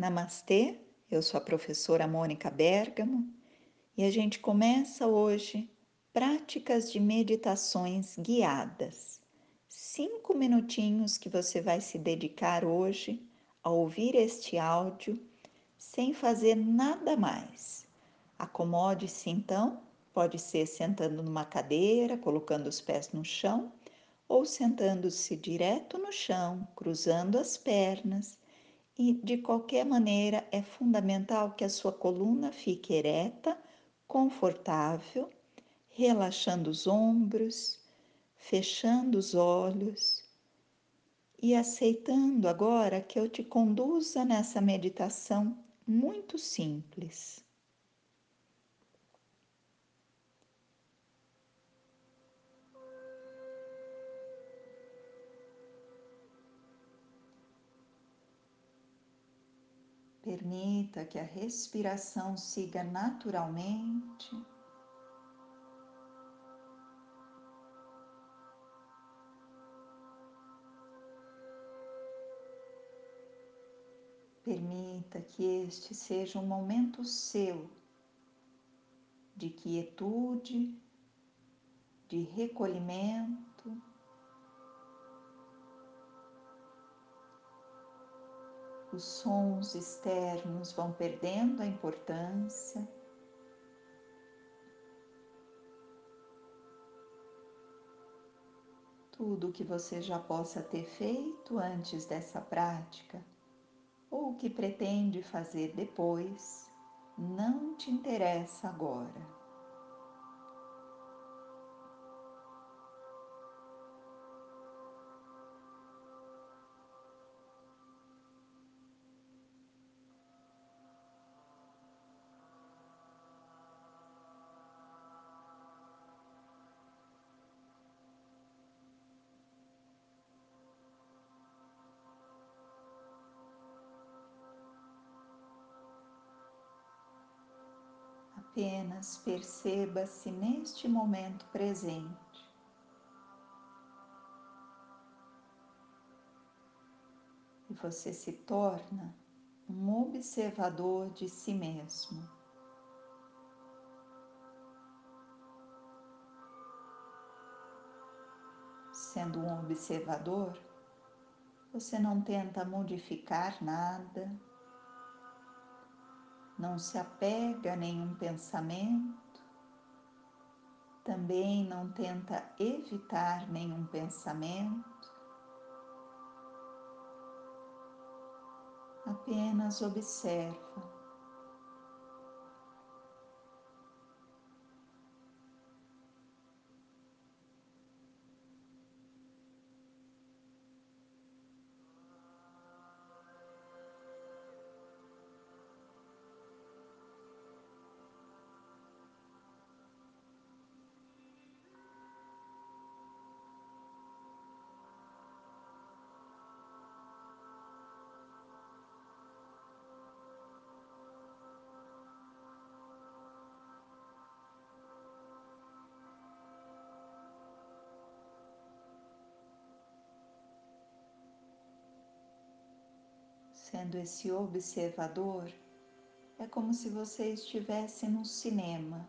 Namastê, eu sou a professora Mônica Bergamo e a gente começa hoje práticas de meditações guiadas. Cinco minutinhos que você vai se dedicar hoje a ouvir este áudio sem fazer nada mais. Acomode-se então, pode ser sentando numa cadeira, colocando os pés no chão ou sentando-se direto no chão, cruzando as pernas e de qualquer maneira é fundamental que a sua coluna fique ereta, confortável, relaxando os ombros, fechando os olhos e aceitando agora que eu te conduza nessa meditação muito simples. Permita que a respiração siga naturalmente. Permita que este seja um momento seu de quietude, de recolhimento os sons externos vão perdendo a importância. Tudo que você já possa ter feito antes dessa prática ou que pretende fazer depois não te interessa agora. Apenas perceba-se neste momento presente. E você se torna um observador de si mesmo. Sendo um observador, você não tenta modificar nada, não se apega a nenhum pensamento, também não tenta evitar nenhum pensamento, apenas observa. Sendo esse observador, é como se você estivesse no cinema,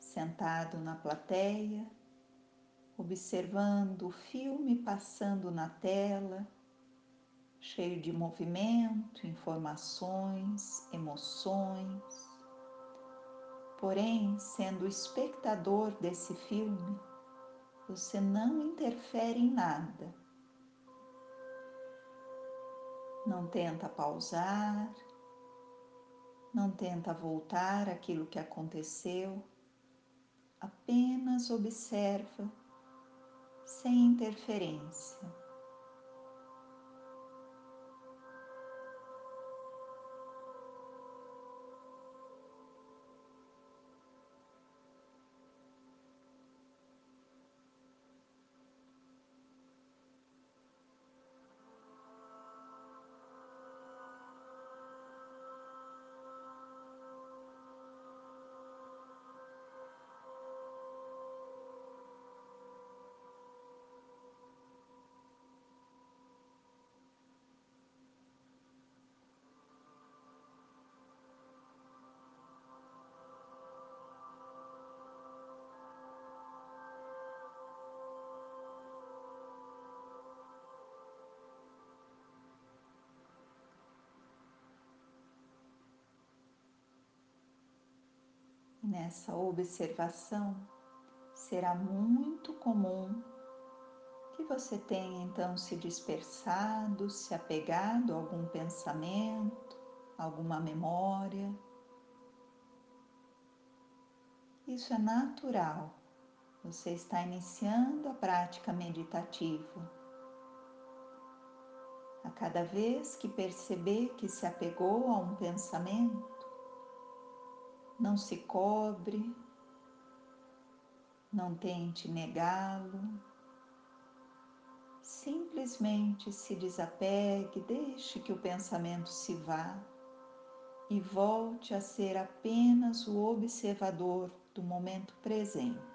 sentado na plateia, observando o filme passando na tela, cheio de movimento, informações, emoções. Porém, sendo espectador desse filme, você não interfere em nada não tenta pausar, não tenta voltar aquilo que aconteceu, apenas observa sem interferência. Nessa observação, será muito comum que você tenha então se dispersado, se apegado a algum pensamento, alguma memória. Isso é natural. Você está iniciando a prática meditativa. A cada vez que perceber que se apegou a um pensamento, não se cobre, não tente negá-lo, simplesmente se desapegue, deixe que o pensamento se vá e volte a ser apenas o observador do momento presente.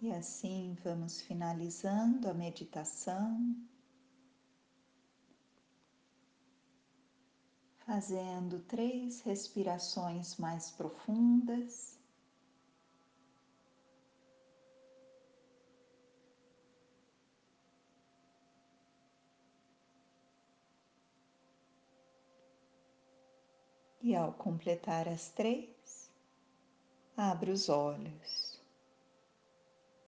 E assim vamos finalizando a meditação, fazendo três respirações mais profundas. E ao completar as três, abra os olhos.